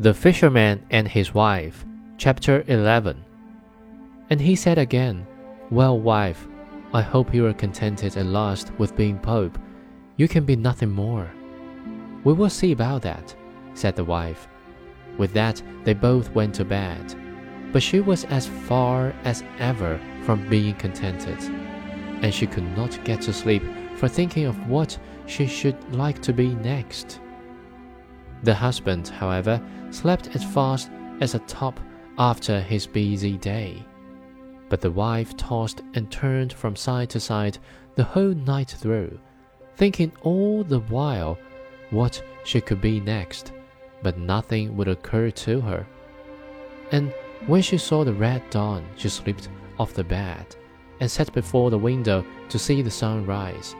The Fisherman and His Wife, Chapter 11. And he said again, Well, wife, I hope you are contented at last with being Pope. You can be nothing more. We will see about that, said the wife. With that, they both went to bed. But she was as far as ever from being contented, and she could not get to sleep for thinking of what she should like to be next. The husband, however, slept as fast as a top after his busy day. But the wife tossed and turned from side to side the whole night through, thinking all the while what she could be next, but nothing would occur to her. And when she saw the red dawn, she slipped off the bed and sat before the window to see the sun rise.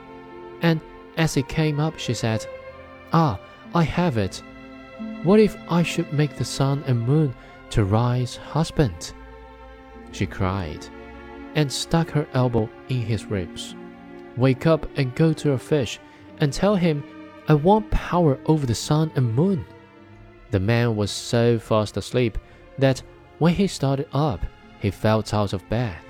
And as it came up, she said, Ah, I have it. What if I should make the sun and moon to rise husband? She cried, and stuck her elbow in his ribs. Wake up and go to your fish, and tell him I want power over the sun and moon. The man was so fast asleep that when he started up, he felt out of bed.